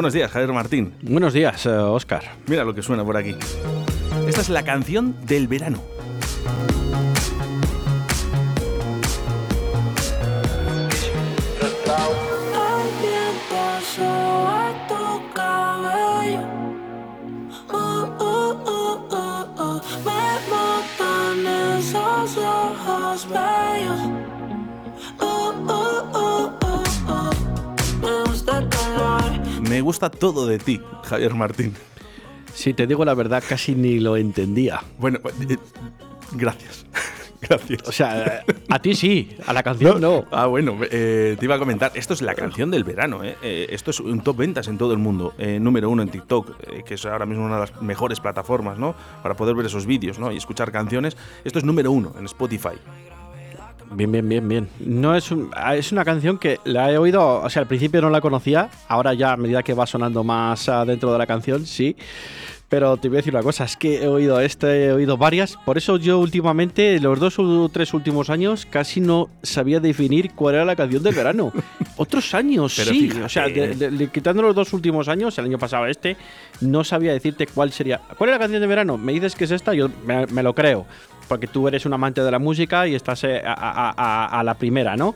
Buenos días, Javier Martín. Buenos días, Oscar. Mira lo que suena por aquí. Esta es la canción del verano. Me gusta todo de ti, Javier Martín. Si te digo la verdad, casi ni lo entendía. Bueno, eh, gracias. Gracias. O sea, a ti sí, a la canción no. Ah, bueno, eh, te iba a comentar. Esto es la canción del verano. ¿eh? esto es un top ventas en todo el mundo. número uno en TikTok, que es ahora mismo una de las mejores plataformas, ¿no? Para poder ver esos vídeos, ¿no? Y escuchar canciones. Esto es número uno en Spotify. Bien, bien, bien, bien. No es, ah, es una canción que la he oído, o sea, al principio no la conocía, ahora ya a medida que va sonando más dentro de la canción, sí. Pero te voy a decir una cosa, es que he oído este, he oído varias, por eso yo últimamente, los dos o tres últimos años, casi no sabía definir cuál era la canción del verano. Otros años, sí, o sea, quitando los dos últimos años, el año pasado este, no sabía decirte cuál sería. ¿Cuál es la canción de verano? Me dices que es esta, yo me lo creo porque tú eres un amante de la música y estás eh, a, la primera, ¿no?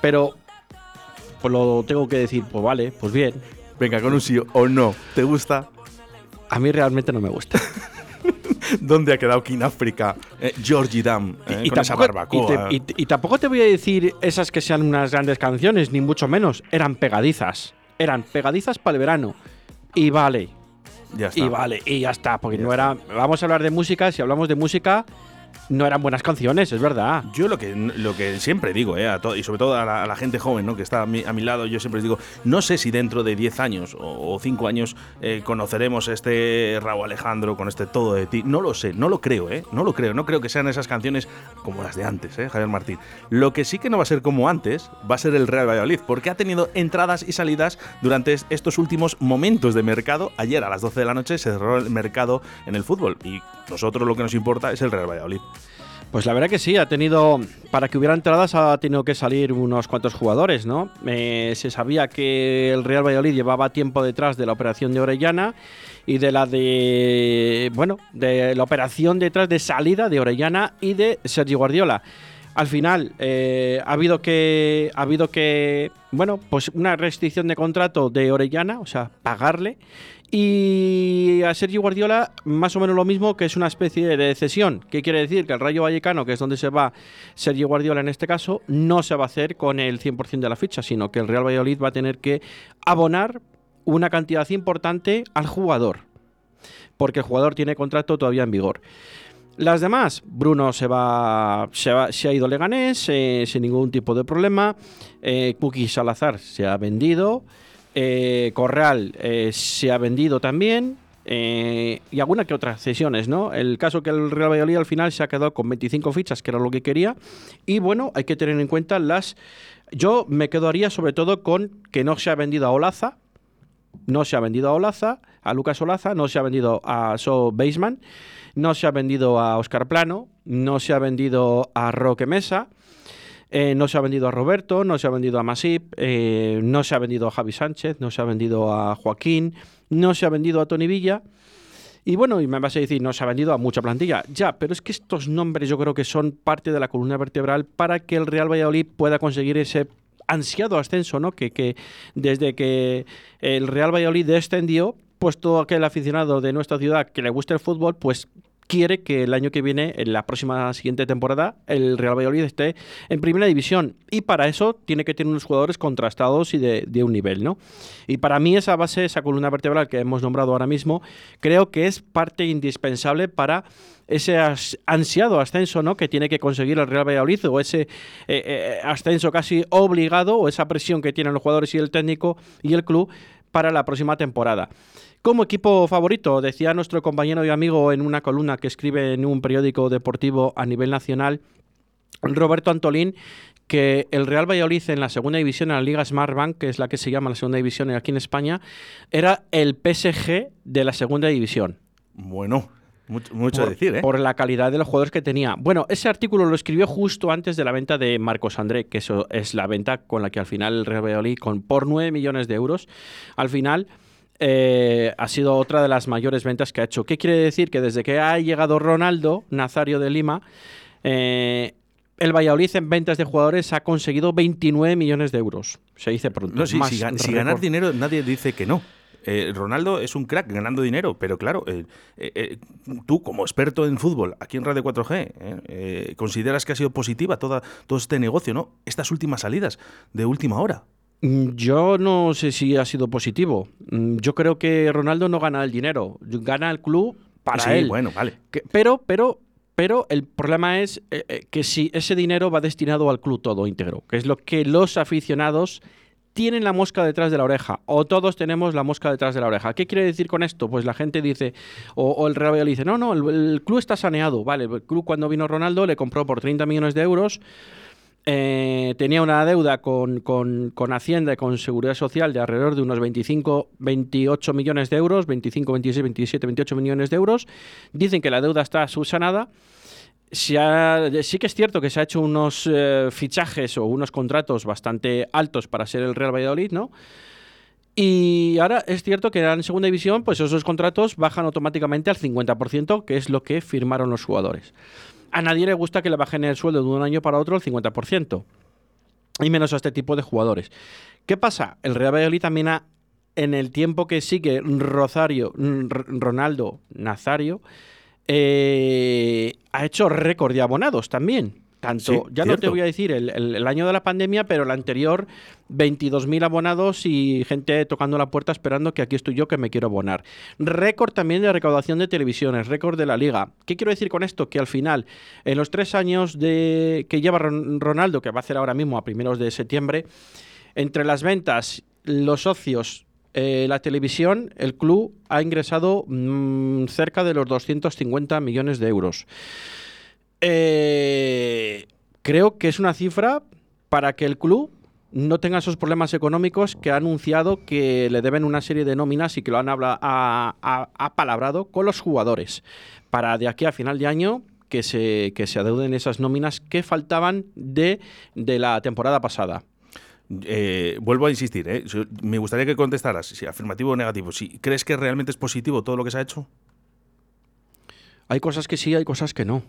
Pero, pues lo tengo que decir, pues vale, pues bien. Venga, con un sí o no, ¿te gusta? A mí realmente no me gusta. ¿Dónde ha quedado King África? Eh, Georgie Dam, y, eh, con esa barbacoa. Y, tampoco te voy a decir esas que sean unas grandes canciones, ni mucho menos. Eran pegadizas. Eran pegadizas para el verano. Y vale. Ya está. Y vale, y ya está. Porque no era. Vamos a hablar de música. Si hablamos de música, no eran buenas canciones, es verdad. Yo lo que, lo que siempre digo, eh, y sobre todo a la, gente joven ¿no? que está a mi, lado, yo siempre les digo, no sé si dentro de 10 años o, 5 años eh, conoceremos este Raúl Alejandro con este todo de ti. No lo sé, no lo creo, ¿eh? No lo creo, no creo que sean esas canciones como las de antes, ¿eh? Javier Martín. Lo que sí que no va a ser como antes, va a ser el Real Valladolid, porque ha tenido entradas y salidas durante estos últimos momentos de mercado. Ayer a las 12 de la noche se cerró el mercado en el fútbol y nosotros lo que nos importa es el Real Valladolid. Pues la verdad que sí, ha tenido, para que hubiera entradas ha tenido que salir unos cuantos jugadores, ¿no? Eh, se sabía que el Real Valladolid llevaba tiempo detrás de la operación de Orellana y de la de, bueno, de la operación detrás de salida de Orellana y de Sergio Guardiola. Al final eh, ha habido que, ha habido que, bueno, pues una restricción de contrato de Orellana, o sea, pagarle y a Sergio Guardiola, más o menos lo mismo, que es una especie de cesión. ¿Qué quiere decir? Que el Rayo Vallecano, que es donde se va Sergio Guardiola en este caso, no se va a hacer con el 100% de la ficha, sino que el Real Valladolid va a tener que abonar una cantidad importante al jugador. Porque el jugador tiene contrato todavía en vigor. Las demás, Bruno se va, se, ha ido Leganés eh, sin ningún tipo de problema. Eh, Salazar se ha vendido. Eh, Corral eh, se ha vendido también. Eh, y alguna que otras cesiones, ¿no? El caso que el Real Valladolid al final se ha quedado con 25 fichas, que era lo que quería. Y bueno, hay que tener en cuenta las. Yo me quedaría sobre todo con que no se ha vendido a Olaza, no se ha vendido a Olaza, a Lucas Olaza, no se ha vendido a So Baseman, no se ha vendido a Oscar Plano, no se ha vendido a Roque Mesa. Eh, no se ha vendido a Roberto, no se ha vendido a Masip, eh, no se ha vendido a Javi Sánchez, no se ha vendido a Joaquín, no se ha vendido a Tony Villa. Y bueno, y me vas a decir, no se ha vendido a mucha plantilla. Ya, pero es que estos nombres yo creo que son parte de la columna vertebral para que el Real Valladolid pueda conseguir ese ansiado ascenso, ¿no? Que, desde que el Real Valladolid descendió, pues todo aquel aficionado de nuestra ciudad que le guste el fútbol, pues quiere que el año que viene, en la próxima siguiente temporada, el Real Valladolid esté en primera división. Y para eso tiene que tener unos jugadores contrastados y de, un nivel, ¿no? Y para mí esa base, esa columna vertebral que hemos nombrado ahora mismo, creo que es parte indispensable para ese ansiado ascenso ¿no? que tiene que conseguir el Real Valladolid o ese eh, eh, ascenso casi obligado o esa presión que tienen los jugadores y el técnico y el club para la próxima temporada. Como equipo favorito, decía nuestro compañero y amigo en una columna que escribe en un periódico deportivo a nivel nacional, Roberto Antolín, que el Real Valladolid en la segunda división, en la Liga Smartbank, que es la que se llama la segunda división aquí en España, era el PSG de la segunda división. Bueno, mucho, decir, ¿eh? Por la calidad de los jugadores que tenía. Bueno, ese artículo lo escribió justo antes de la venta de Marcos André, que eso es la venta con la que al final el Real Valladolid, con, por 9 millones de euros, al final eh, ha sido otra de las mayores ventas que ha hecho. ¿Qué quiere decir? Que desde que ha llegado Ronaldo, Nazario de Lima, eh, el Valladolid en ventas de jugadores ha conseguido 29 millones de euros. Se dice pronto. No, sí, Más si, gan- si récord. ganar dinero nadie dice que no. Eh, Ronaldo es un crack ganando dinero, pero claro, eh, eh, tú como experto en fútbol, aquí en Radio 4G, eh, eh, ¿consideras que ha sido positiva toda, todo este negocio, no? Estas últimas salidas de última hora. Mm, Yo no sé si ha sido positivo. Mm, Yo creo que Ronaldo no gana el dinero, gana el club para sí, él. bueno, vale. Que- pero, pero, pero el problema es eh, que si ese dinero va destinado al club todo íntegro, que es lo que los aficionados tienen la mosca detrás de la oreja, o todos tenemos la mosca detrás de la oreja. ¿Qué quiere decir con esto? Pues la gente dice, o, o el Real dice, no, no, el, el club está saneado. Vale, el club cuando vino Ronaldo le compró por 30 millones de euros. eh, tenía una deuda con, con- con Hacienda y con Seguridad Social de alrededor de unos 25, 28 millones de euros, 25, 26, 27, 28 millones de euros. Dicen que la deuda está subsanada. Sí que es cierto que se ha hecho unos eh, fichajes o unos contratos bastante altos para ser el Real Valladolid, ¿no? Y ahora es cierto que en segunda división, pues esos contratos bajan automáticamente al 50%, que es lo que firmaron los jugadores. A nadie le gusta que le bajen el sueldo de un año para otro al 50%. Y menos a este tipo de jugadores. ¿Qué pasa? El Real Valladolid también ha, en el tiempo que sigue Rosario, R- Ronaldo, Nazario, eh, ha hecho récord de abonados también. Tanto, Sí, ya no te voy a decir el, el- el año de la pandemia, pero el anterior, 22.000 abonados y gente tocando la puerta esperando que aquí estoy yo que me quiero abonar. Récord también de recaudación de televisiones, récord de la liga. ¿Qué quiero decir con esto? Que al final, en los tres años de, que lleva Ron- Ronaldo, que va a hacer ahora mismo a primeros de septiembre, entre las ventas, los socios, eh, la televisión, el club ha ingresado mm, cerca de los 250 millones de euros. Eh, creo que es una cifra para que el club no tenga esos problemas económicos que ha anunciado que le deben una serie de nóminas y que lo han habla, ha, ha- ha palabrado con los jugadores para de aquí a final de año que se, que se adeuden esas nóminas que faltaban de, de la temporada pasada. Eh, vuelvo a insistir, ¿eh? Me gustaría que contestaras, si afirmativo o negativo. Si ¿Crees que realmente es positivo todo lo que se ha hecho? Hay cosas que sí, hay cosas que no.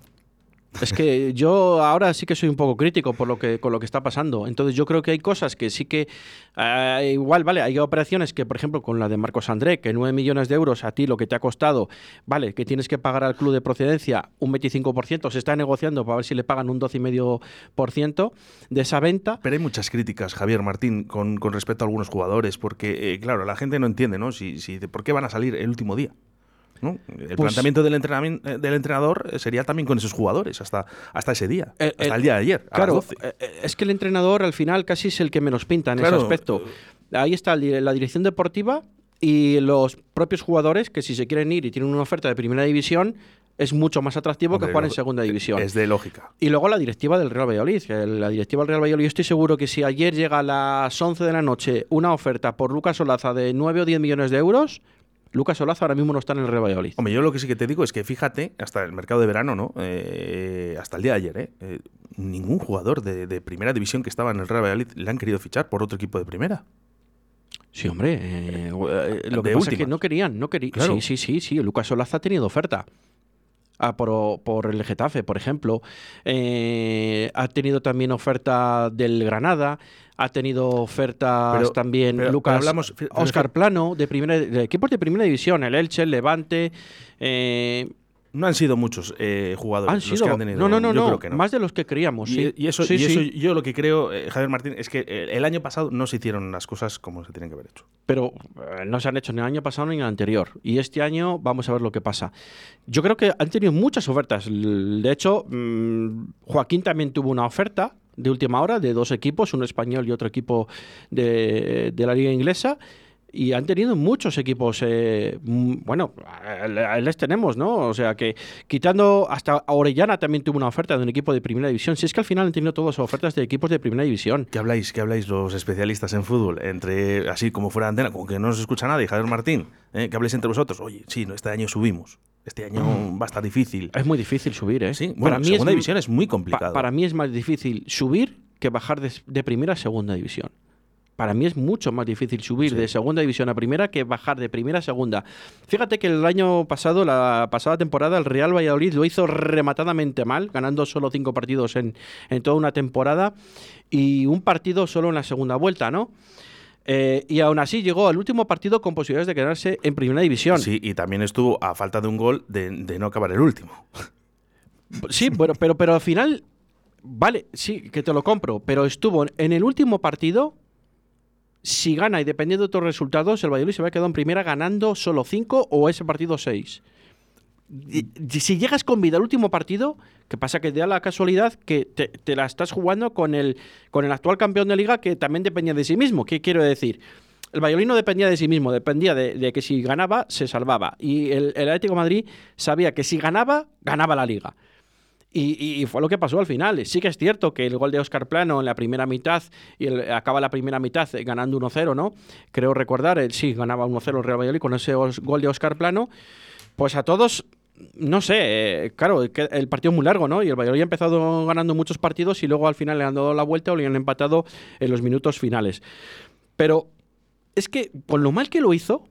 Es que yo ahora sí que soy un poco crítico por lo que, con lo que está pasando. Entonces yo creo que hay cosas que sí que eh, igual, vale, hay operaciones que, por ejemplo, con la de Marcos André, que 9 millones de euros a ti lo que te ha costado, vale, que tienes que pagar al club de procedencia un 25%, se está negociando para ver si le pagan un 12,5% de esa venta. Pero hay muchas críticas, Javier Martín, con, respecto a algunos jugadores, porque, eh, claro, la gente no entiende, ¿no? Si, ¿Por qué van a salir el último día? ¿No? El Pues- planteamiento del, entrenamiento, eh, del entrenador eh, sería también con esos jugadores, hasta, hasta ese día, Eh, hasta el día de ayer, a Claro, las 12. es que el entrenador al final casi es el que menos pinta en Claro, ese aspecto. Ahí está la dirección deportiva y los propios jugadores que si se quieren ir y tienen una oferta de primera división es mucho más atractivo Hombre, que jugar en segunda división. Es de lógica. Y luego la directiva del Real Valladolid. La directiva del Real Valladolid, yo estoy seguro que si ayer llega a las 11 de la noche una oferta por Lucas Olaza de 9 o 10 millones de euros, Lucas Olaza ahora mismo no está en el Real Valladolid. Hombre, yo lo que sí que te digo es que fíjate, hasta el mercado de verano, ¿no? Eh, hasta el día de ayer, ¿eh? Eh, ningún jugador de, de primera división que estaba en el Real Valladolid le han querido fichar por otro equipo de primera. Sí, hombre. eh, lo que De pasa es que no querían, no querían. Claro. Sí, sí, sí, sí. Lucas Olaza ha tenido oferta. Ah, por, por el Getafe, por ejemplo. Eh, ha tenido también oferta del Granada. Ha tenido ofertas Pero- también pero- Lucas pero hablamos- Oscar Plano, de, primera, de equipos de primera división. El Elche, el Levante. eh, No han sido muchos eh, jugadores han los sido. que han tenido. no, no, no, yo no, creo que no. Más de los que creíamos. y, sí. y eso, Sí, y eso sí. yo lo que creo, eh, Javier Martín, es que eh, el año pasado no se hicieron las cosas como se tienen que haber hecho. pero eh, no se han hecho ni el año pasado ni el anterior. Y este año vamos a ver lo que pasa. Yo creo que han tenido muchas ofertas. De hecho, mm, Joaquín también tuvo una oferta de última hora de dos equipos, uno español y otro equipo de, la liga inglesa. Y han tenido muchos equipos. eh, bueno, les tenemos, ¿no? O sea que quitando hasta Orellana también tuvo una oferta de un equipo de primera división. Si es que al final han tenido todas ofertas de equipos de primera división. ¿Qué habláis, qué habláis los especialistas en fútbol? Entre así como fuera de antena, como que no nos escucha nadie, Javier Martín, ¿eh? que habléis entre vosotros. Oye, sí, este año subimos. Este año va a estar difícil. Es muy difícil subir, ¿eh? Sí, bueno, mí segunda es- división es muy Pa- complicado. para mí es más difícil subir que bajar de, de primera a segunda división. para mí es mucho más difícil subir de segunda división a primera que bajar de primera a segunda. Fíjate que el año pasado, la pasada temporada, el Real Valladolid lo hizo rematadamente mal, ganando solo cinco partidos en, en toda una temporada y un partido solo en la segunda vuelta, ¿no? Eh, y aún así llegó al último partido con posibilidades de quedarse en primera división. Sí, y también estuvo a falta de un gol de, no acabar el último. Sí, bueno, pero, pero al final, vale, sí, que te lo compro, pero estuvo en el último partido. Si gana y dependiendo de otros resultados, el Valladolid se va a quedar en primera ganando solo 5 o ese partido 6 si llegas con vida al último partido, ¿qué pasa? Que te da la casualidad que te, la estás jugando con el, con el actual campeón de liga que también dependía de sí mismo. ¿Qué quiero decir? El Valladolid no dependía de sí mismo, dependía de, que si ganaba, se salvaba. Y el, Atlético de Madrid sabía que si ganaba, ganaba la liga. Y, fue lo que pasó al final. Sí que es cierto que el gol de Oscar Plano en la primera mitad, y acaba la primera mitad ganando 1-0, ¿no? Creo recordar, el, sí, ganaba 1-0 el Real Valladolid con ese gol de Oscar Plano. Pues a todos no sé, eh, claro, el partido es muy largo, ¿no? Y el Valladolid ha empezado ganando muchos partidos y luego al final le han dado la vuelta o le han empatado en los minutos finales. Pero es que con lo mal que lo hizo,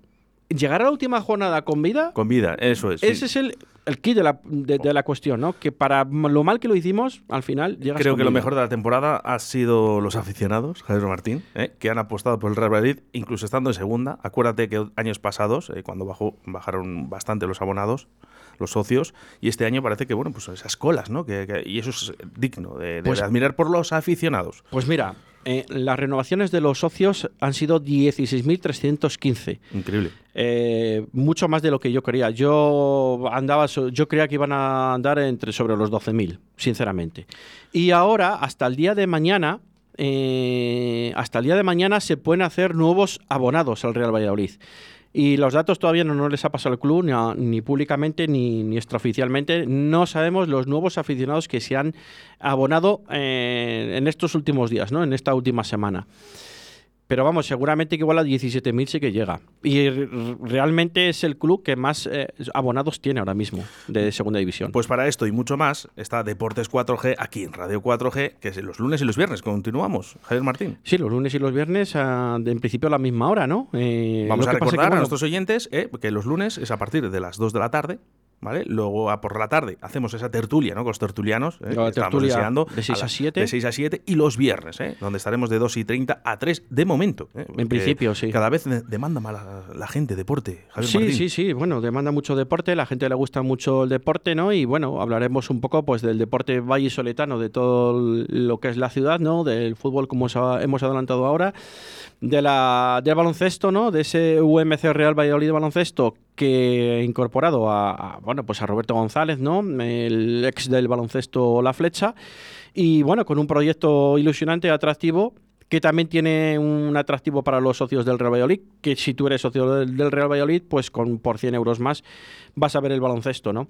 llegar a la última jornada con vida. Con vida, eso es. Ese es el, el kit de la, de, la, cuestión, ¿no? Que para lo mal que lo hicimos, al final llegas Creo que lo mejor de la temporada ha sido los aficionados, Javier Martín, ¿eh? que han apostado por el Real Madrid, incluso estando en segunda. Acuérdate que años pasados, eh, cuando bajó, bajaron bastante los abonados, los socios, y este año parece que, bueno, pues esas colas, ¿no? Que, y eso es digno de, pues admirar por los aficionados. Pues mira, eh, las renovaciones de los socios han sido 16.315. Increíble. Eh, mucho más de lo que yo quería. Yo andaba, yo creía que iban a andar entre sobre los 12.000, sinceramente. Y ahora, hasta el día de mañana, eh, hasta el día de mañana se pueden hacer nuevos abonados al Real Valladolid. Y los datos todavía no, les ha pasado al club, ni, públicamente ni, ni, extraoficialmente. No sabemos los nuevos aficionados que se han abonado eh, en estos últimos días, ¿no? en esta última semana. Pero vamos, seguramente que igual a 17.000 sí que llega. Y realmente es el club que más eh, abonados tiene ahora mismo de segunda división. Pues para esto y mucho más está Deportes 4G aquí en Radio 4G, que es los lunes y los viernes. Continuamos, Javier Martín. Sí, los lunes y los viernes ah, en principio a la misma hora, ¿no? Eh, Vamos a recordar a nuestros oyentes eh, que los lunes es a partir de las 2 de la tarde ¿vale? Luego a por la tarde hacemos esa tertulia, ¿no? Con los tertulianos, ¿eh? La tertulia de 6 a, 7. De 6 a 7 y los viernes, ¿eh? Donde estaremos de 2 y 30 a 3 de momento. ¿eh? En principio, sí. Cada vez demanda más la, gente deporte, Javier Sí, sí, sí. Bueno, demanda mucho deporte, la gente le gusta mucho el deporte, ¿no? Y bueno, hablaremos un poco pues del deporte vallisoletano, de todo lo que es la ciudad, ¿no? Del fútbol como hemos adelantado ahora de la, del baloncesto, ¿no? De ese UMC Real Valladolid de baloncesto que incorporado a, bueno, pues a Roberto González, ¿no? El ex del baloncesto La Flecha. Y bueno, con un proyecto ilusionante, atractivo, que también tiene un atractivo para los socios del Real Valladolid, que si tú eres socio del, Real Valladolid, pues con por 100 euros más vas a ver el baloncesto, ¿no?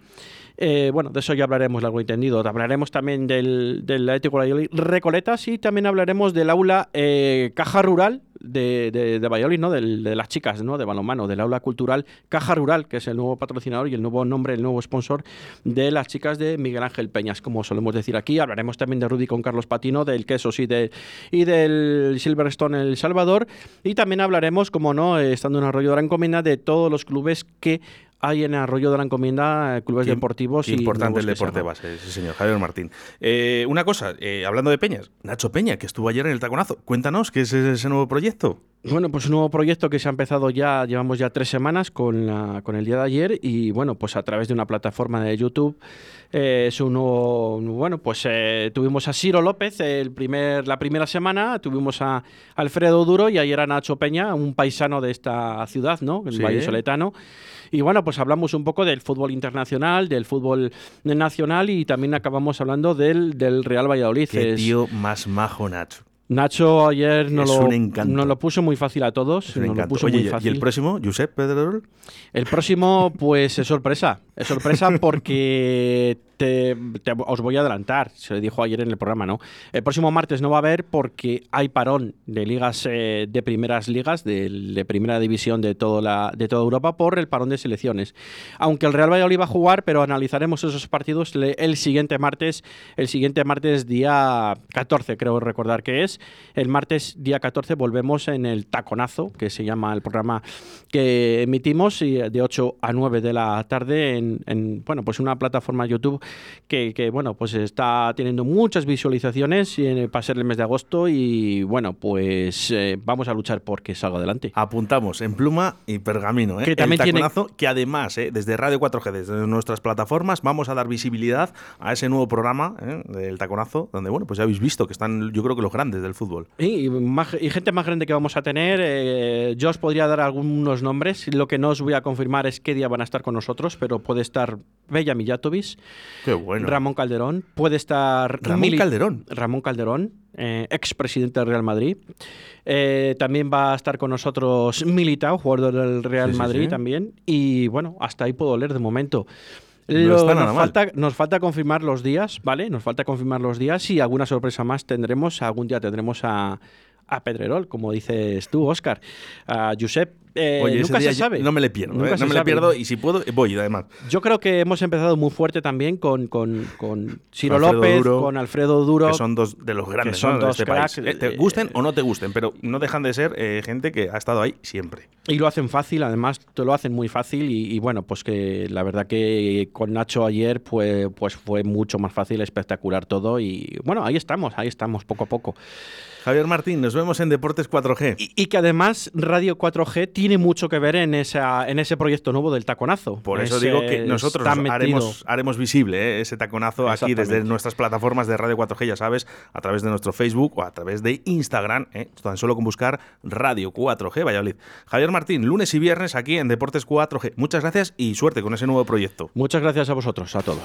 Eh, bueno, de eso ya hablaremos largo entendido. Hablaremos también del, del Atlético Recoletas y también hablaremos del aula eh, Caja Rural de, de, Valladolid, ¿no? De, las chicas, ¿no? De balonmano, del aula cultural Caja Rural, que es el nuevo patrocinador y el nuevo nombre, el nuevo sponsor de las chicas de Miguel Ángel Peñas, como solemos decir aquí. Hablaremos también de Rudy con Carlos Patino, del Quesos y, de, y del Silverstone El Salvador. Y también hablaremos, como no, eh, estando en Arroyo de la Encomienda, de todos los clubes que hay en Arroyo de la Encomienda eh, clubes deportivos. y importante el deporte base, sí señor, Javier Martín. Eh, una cosa, eh, hablando de Peñas, Nacho Peña, que estuvo ayer en el Taconazo, cuéntanos, ¿qué es ese nuevo proyecto? Bueno, pues un nuevo proyecto que se ha empezado ya, llevamos ya tres semanas con, la, con el día de ayer y bueno, pues a través de una plataforma de YouTube es un nuevo, bueno, pues tuvimos a Ciro López el primer, la primera semana, tuvimos a Alfredo Duro y ayer a Nacho Peña, un paisano de esta ciudad, ¿no? El Valle Soletano. Y bueno, pues hablamos un poco del fútbol internacional, del fútbol nacional y también acabamos hablando del, del Real Valladolid. Qué tío más majo, Nacho. Nacho ayer nos lo, nos lo puso muy fácil a todos. Nos lo puso muy fácil. ¿Y el próximo, Josep Pedrerol? El próximo, pues es sorpresa. Es sorpresa porque os voy a adelantar, se dijo ayer en el programa, ¿no? El próximo martes no va a haber porque hay parón de ligas, eh, de primeras ligas, de, primera división de, toda la, de toda Europa por el parón de selecciones. Aunque el Real Valladolid va a jugar, pero analizaremos esos partidos el siguiente martes, el siguiente martes día 14, creo recordar que es. El martes día 14 volvemos en el Taconazo, que se llama el programa que emitimos de 8 a 9 de la tarde en, en bueno, pues una plataforma YouTube que, bueno, pues está teniendo muchas visualizaciones para ser el mes de agosto y bueno, pues eh, vamos a luchar porque salga adelante. Apuntamos en pluma y pergamino, ¿eh? Que también el taconazo, que además, ¿eh? desde Radio 4G, desde nuestras plataformas, vamos a dar visibilidad a ese nuevo programa ¿eh? del taconazo, donde bueno, pues ya habéis visto que están, yo creo que los grandes del fútbol. Y, y gente más grande que vamos a tener. Eh, yo os podría dar algunos nombres. Lo que no os voy a confirmar es qué día van a estar con nosotros, pero puede estar Bella Millatovis. Qué bueno. Ramón Calderón, puede estar... Ramón Calderón. Ramón Calderón, eh, expresidente del Real Madrid. Eh, también va a estar con nosotros Militao, jugador del Real Madrid también. Y bueno, hasta ahí puedo leer de momento. nos, falta, nos, falta, confirmar los días, ¿vale? Nos falta confirmar los días y alguna sorpresa más tendremos. Algún día tendremos a, a Pedrerol, como dices tú, Oscar. A Josep, eh, nunca se sabe. No me le pierdo, ¿eh? no me le pierdo y si puedo, voy además. Yo creo que hemos empezado muy fuerte también con, con, con Ciro López, con Alfredo Duro. Que son dos de los grandes son dos de este país. Eh, te gusten o no te gusten, pero no dejan de ser gente que ha estado ahí siempre. Y lo hacen fácil, además te lo hacen muy fácil y, bueno, pues que la verdad que con Nacho ayer pues, pues fue mucho más fácil, espectacular todo y bueno, ahí estamos, ahí estamos, poco a poco. Javier Martín, nos vemos en Deportes 4G. Y, que además Radio 4G tiene mucho que ver en, esa, en ese proyecto nuevo del taconazo. Por eso digo que nosotros haremos, haremos visible eh, ese taconazo aquí desde nuestras plataformas de Radio 4G, ya sabes, a través de nuestro Facebook o a través de Instagram, eh, tan solo con buscar Radio 4G Valladolid. Javier Martín, lunes y viernes aquí en Deportes 4G. Muchas gracias y suerte con ese nuevo proyecto. Muchas gracias a vosotros, a todos.